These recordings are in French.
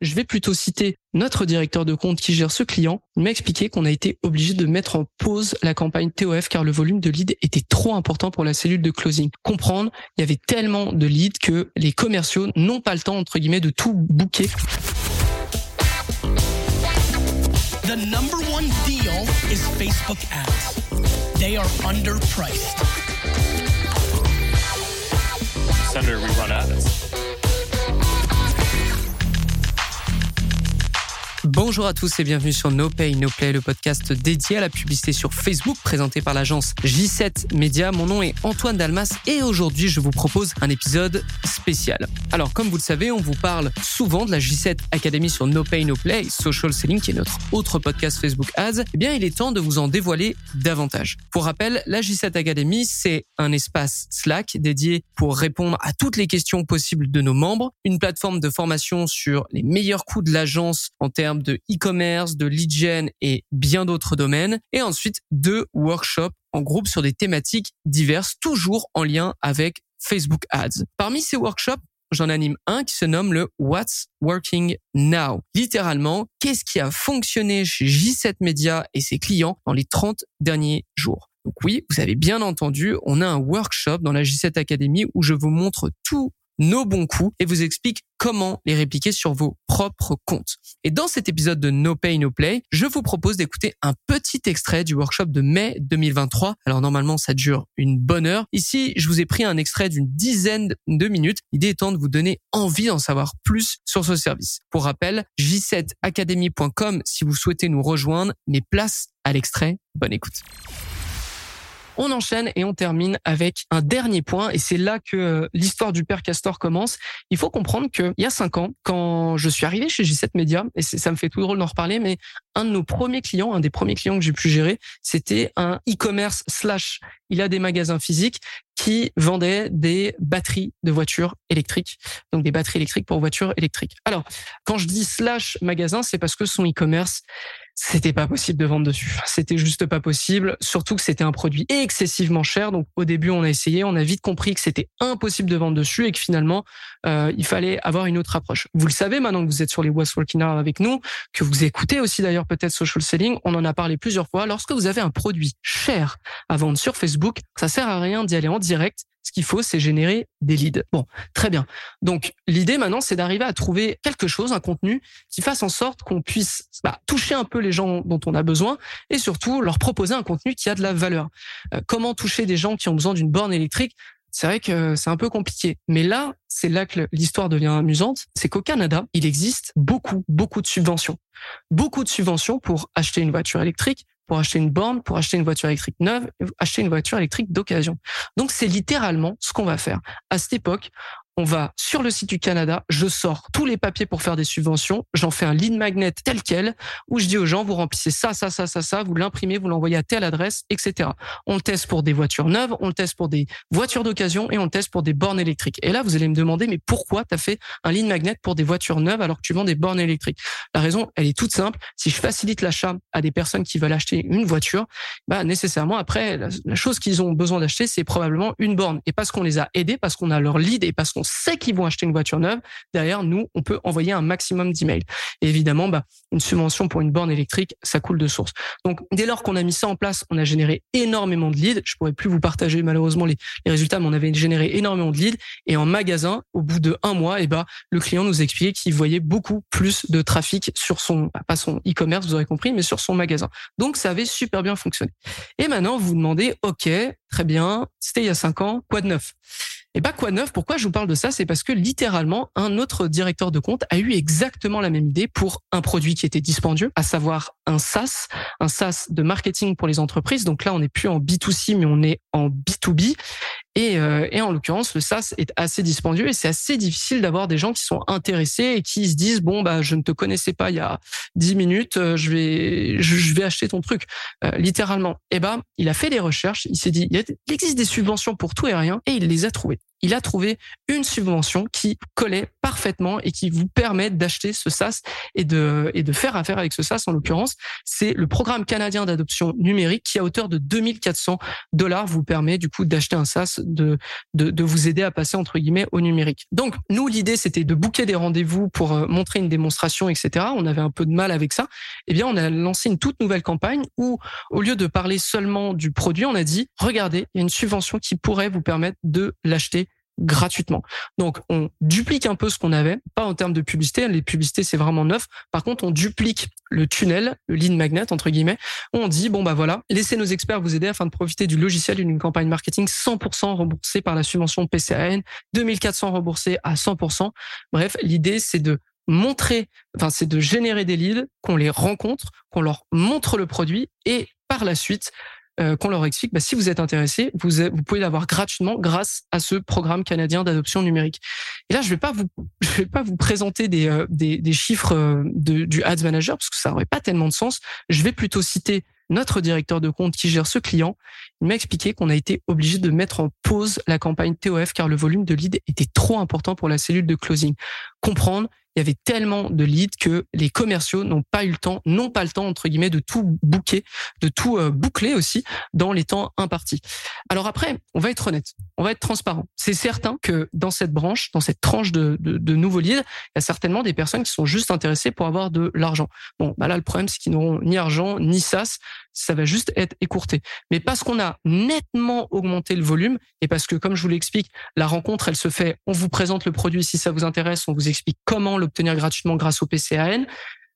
je vais plutôt citer notre directeur de compte qui gère ce client. Il m'a expliqué qu'on a été obligé de mettre en pause la campagne TOF car le volume de leads était trop important pour la cellule de closing. Comprendre, il y avait tellement de leads que les commerciaux n'ont pas le temps, entre guillemets, de tout booker. The number one deal is Facebook ads. They are underpriced. Senator, we run ads. Bonjour à tous et bienvenue sur No Pay No Play, le podcast dédié à la publicité sur Facebook présenté par l'agence J7 Media. Mon nom est Antoine Dalmas et aujourd'hui je vous propose un épisode spécial. Alors comme vous le savez, on vous parle souvent de la J7 Academy sur No Pay No Play, Social Selling qui est notre autre podcast Facebook Ads. Eh bien il est temps de vous en dévoiler davantage. Pour rappel, la J7 Academy c'est un espace Slack dédié pour répondre à toutes les questions possibles de nos membres, une plateforme de formation sur les meilleurs coûts de l'agence en termes de e-commerce, de lead gen et bien d'autres domaines. Et ensuite, deux workshops en groupe sur des thématiques diverses, toujours en lien avec Facebook Ads. Parmi ces workshops, j'en anime un qui se nomme le What's Working Now. Littéralement, qu'est-ce qui a fonctionné chez J7 Media et ses clients dans les 30 derniers jours? Donc oui, vous avez bien entendu, on a un workshop dans la J7 Academy où je vous montre tout nos bons coups et vous explique comment les répliquer sur vos propres comptes. Et dans cet épisode de No Pay No Play, je vous propose d'écouter un petit extrait du workshop de mai 2023. Alors normalement, ça dure une bonne heure. Ici, je vous ai pris un extrait d'une dizaine de minutes. L'idée étant de vous donner envie d'en savoir plus sur ce service. Pour rappel, j7academy.com si vous souhaitez nous rejoindre, mais place à l'extrait. Bonne écoute. On enchaîne et on termine avec un dernier point et c'est là que euh, l'histoire du père Castor commence. Il faut comprendre qu'il y a cinq ans, quand je suis arrivé chez G7 Media, et ça me fait tout drôle d'en reparler, mais un de nos premiers clients, un des premiers clients que j'ai pu gérer, c'était un e-commerce slash, il a des magasins physiques qui vendait des batteries de voitures électriques, donc des batteries électriques pour voitures électriques. Alors, quand je dis slash magasin, c'est parce que son e-commerce, c'était pas possible de vendre dessus. C'était juste pas possible, surtout que c'était un produit excessivement cher. Donc au début, on a essayé, on a vite compris que c'était impossible de vendre dessus et que finalement, euh, il fallait avoir une autre approche. Vous le savez maintenant que vous êtes sur les What's Working avec nous, que vous écoutez aussi d'ailleurs peut-être Social Selling, on en a parlé plusieurs fois. Lorsque vous avez un produit cher à vendre sur Facebook, ça sert à rien d'y aller en direct ce qu'il faut, c'est générer des leads. Bon, très bien. Donc, l'idée maintenant, c'est d'arriver à trouver quelque chose, un contenu qui fasse en sorte qu'on puisse bah, toucher un peu les gens dont on a besoin et surtout leur proposer un contenu qui a de la valeur. Euh, comment toucher des gens qui ont besoin d'une borne électrique? C'est vrai que c'est un peu compliqué. Mais là, c'est là que l'histoire devient amusante. C'est qu'au Canada, il existe beaucoup, beaucoup de subventions. Beaucoup de subventions pour acheter une voiture électrique, pour acheter une borne, pour acheter une voiture électrique neuve, acheter une voiture électrique d'occasion. Donc c'est littéralement ce qu'on va faire. À cette époque, on va sur le site du Canada, je sors tous les papiers pour faire des subventions, j'en fais un lead magnet tel quel, où je dis aux gens, vous remplissez ça, ça, ça, ça, ça, vous l'imprimez, vous l'envoyez à telle adresse, etc. On teste pour des voitures neuves, on le teste pour des voitures d'occasion et on le teste pour des bornes électriques. Et là, vous allez me demander, mais pourquoi tu as fait un lead magnet pour des voitures neuves alors que tu vends des bornes électriques? La raison, elle est toute simple. Si je facilite l'achat à des personnes qui veulent acheter une voiture, bah nécessairement après, la, la chose qu'ils ont besoin d'acheter, c'est probablement une borne. Et parce qu'on les a aidés, parce qu'on a leur lead et parce qu'on sait qu'ils vont acheter une voiture neuve, derrière, nous, on peut envoyer un maximum d'emails. Et évidemment, bah, une subvention pour une borne électrique, ça coule de source. Donc, dès lors qu'on a mis ça en place, on a généré énormément de leads. Je pourrais plus vous partager malheureusement les, résultats, mais on avait généré énormément de leads. Et en magasin, au bout de un mois, et eh bah, le client nous expliquait qu'il voyait beaucoup plus de trafic sur son, bah, pas son e-commerce, vous aurez compris, mais sur son magasin. Donc, ça avait super bien fonctionné. Et maintenant, vous vous demandez, OK, très bien, c'était il y a cinq ans, quoi de neuf? Et pas quoi neuf? Pourquoi je vous parle de ça? C'est parce que littéralement, un autre directeur de compte a eu exactement la même idée pour un produit qui était dispendieux, à savoir un SaaS, un SaaS de marketing pour les entreprises. Donc là, on n'est plus en B2C, mais on est en B2B. Et, euh, et, en l'occurrence, le SaaS est assez dispendieux et c'est assez difficile d'avoir des gens qui sont intéressés et qui se disent bon bah je ne te connaissais pas il y a 10 minutes, euh, je vais je, vais acheter ton truc euh, littéralement. Et ben il a fait des recherches, il s'est dit il existe des subventions pour tout et rien et il les a trouvées. Il a trouvé une subvention qui collait parfaitement et qui vous permet d'acheter ce SaaS et de, et de faire affaire avec ce SaaS. En l'occurrence, c'est le programme canadien d'adoption numérique qui, à hauteur de 2400 dollars, vous permet du coup d'acheter un SaaS, de, de, de vous aider à passer entre guillemets au numérique. Donc, nous, l'idée, c'était de booker des rendez-vous pour euh, montrer une démonstration, etc. On avait un peu de mal avec ça. Eh bien, on a lancé une toute nouvelle campagne où, au lieu de parler seulement du produit, on a dit, regardez, il y a une subvention qui pourrait vous permettre de l'acheter gratuitement. Donc, on duplique un peu ce qu'on avait, pas en termes de publicité. Les publicités, c'est vraiment neuf. Par contre, on duplique le tunnel, le lead magnet, entre guillemets. On dit, bon, bah voilà, laissez nos experts vous aider afin de profiter du logiciel d'une campagne marketing 100% remboursée par la subvention PCAN, 2400 remboursés à 100%. Bref, l'idée, c'est de montrer, enfin, c'est de générer des leads, qu'on les rencontre, qu'on leur montre le produit et par la suite, euh, qu'on leur explique, bah, si vous êtes intéressé, vous, vous pouvez l'avoir gratuitement grâce à ce programme canadien d'adoption numérique. Et là, je vais vais pas vous présenter des, euh, des, des, chiffres euh, de, du Ads Manager parce que ça aurait pas tellement de sens. Je vais plutôt citer notre directeur de compte qui gère ce client. Il m'a expliqué qu'on a été obligé de mettre en pause la campagne TOF car le volume de leads était trop important pour la cellule de closing. Comprendre il y avait tellement de leads que les commerciaux n'ont pas eu le temps, n'ont pas le temps entre guillemets de tout bouquer, de tout euh, boucler aussi dans les temps impartis. Alors après, on va être honnête, on va être transparent. C'est certain que dans cette branche, dans cette tranche de, nouveaux leads, il y a certainement des personnes qui sont juste intéressées pour avoir de l'argent. Bon, bah là le problème c'est qu'ils n'auront ni argent ni SaaS, ça va juste être écourté. Mais parce qu'on a nettement augmenté le volume et parce que comme je vous l'explique, la rencontre elle se fait, on vous présente le produit si ça vous intéresse, on vous explique comment le obtenir gratuitement grâce au PCAN,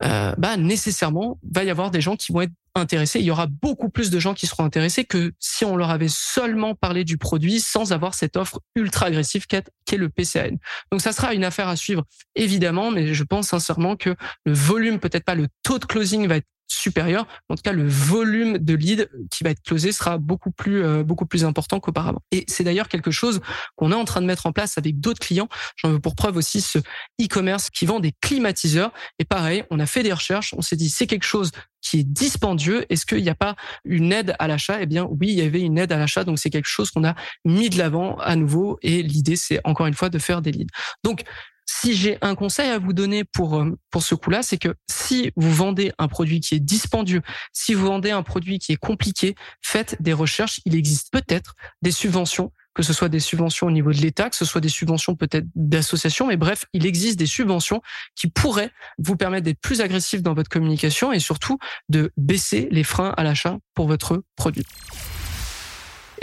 euh, bah nécessairement va y avoir des gens qui vont être intéressés. Il y aura beaucoup plus de gens qui seront intéressés que si on leur avait seulement parlé du produit sans avoir cette offre ultra agressive qu'est le PCAN. Donc ça sera une affaire à suivre évidemment, mais je pense sincèrement que le volume, peut-être pas le taux de closing va être supérieur. En tout cas, le volume de lead qui va être closé sera beaucoup plus euh, beaucoup plus important qu'auparavant. Et c'est d'ailleurs quelque chose qu'on est en train de mettre en place avec d'autres clients. J'en veux pour preuve aussi ce e-commerce qui vend des climatiseurs. Et pareil, on a fait des recherches, on s'est dit c'est quelque chose qui est dispendieux. Est-ce qu'il n'y a pas une aide à l'achat? Eh bien, oui, il y avait une aide à l'achat. Donc, c'est quelque chose qu'on a mis de l'avant à nouveau. Et l'idée, c'est encore une fois de faire des leads. Donc, si j'ai un conseil à vous donner pour euh, pour ce coup-là, c'est que si vous vendez un produit qui est dispendieux, si vous vendez un produit qui est compliqué, faites des recherches. Il existe peut-être des subventions, que ce soit des subventions au niveau de l'État, que ce soit des subventions peut-être d'associations, mais bref, il existe des subventions qui pourraient vous permettre d'être plus agressif dans votre communication et surtout de baisser les freins à l'achat pour votre produit.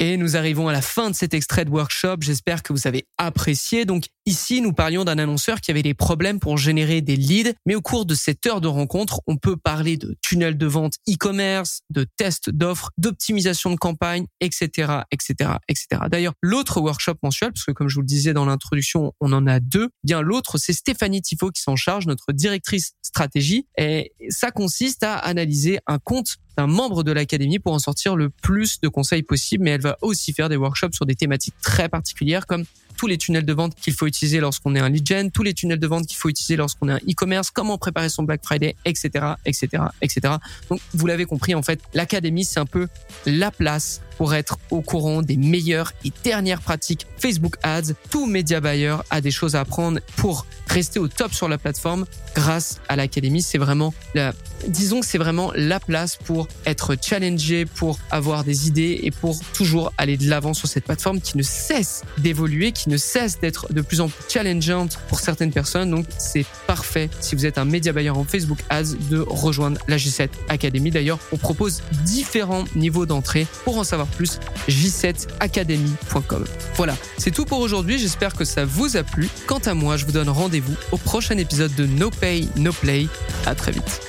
Et nous arrivons à la fin de cet extrait de workshop. J'espère que vous avez apprécié. Donc ici, nous parlions d'un annonceur qui avait des problèmes pour générer des leads. Mais au cours de cette heure de rencontre, on peut parler de tunnel de vente e-commerce, de tests d'offres, d'optimisation de campagne, etc., etc., etc. D'ailleurs, l'autre workshop mensuel, parce que comme je vous le disais dans l'introduction, on en a deux. Bien l'autre, c'est Stéphanie Tifo qui s'en charge, notre directrice stratégie. Et ça consiste à analyser un compte d'un membre de l'académie pour en sortir le plus de conseils possible, mais elle va aussi faire des workshops sur des thématiques très particulières comme tous les tunnels de vente qu'il faut utiliser lorsqu'on est un lead gen, tous les tunnels de vente qu'il faut utiliser lorsqu'on est un e-commerce, comment préparer son Black Friday, etc., etc., etc. Donc, vous l'avez compris, en fait, l'académie, c'est un peu la place pour être au courant des meilleures et dernières pratiques Facebook Ads. Tout média buyer a des choses à apprendre pour rester au top sur la plateforme grâce à l'académie. C'est vraiment la, disons c'est vraiment la place pour être challengé, pour avoir des idées et pour toujours aller de l'avant sur cette plateforme qui ne cesse d'évoluer, ne cesse d'être de plus en plus challengeante pour certaines personnes. Donc, c'est parfait si vous êtes un média buyer en Facebook Ads de rejoindre la G7 Academy. D'ailleurs, on propose différents niveaux d'entrée. Pour en savoir plus, j7academy.com. Voilà, c'est tout pour aujourd'hui. J'espère que ça vous a plu. Quant à moi, je vous donne rendez-vous au prochain épisode de No Pay, No Play. À très vite.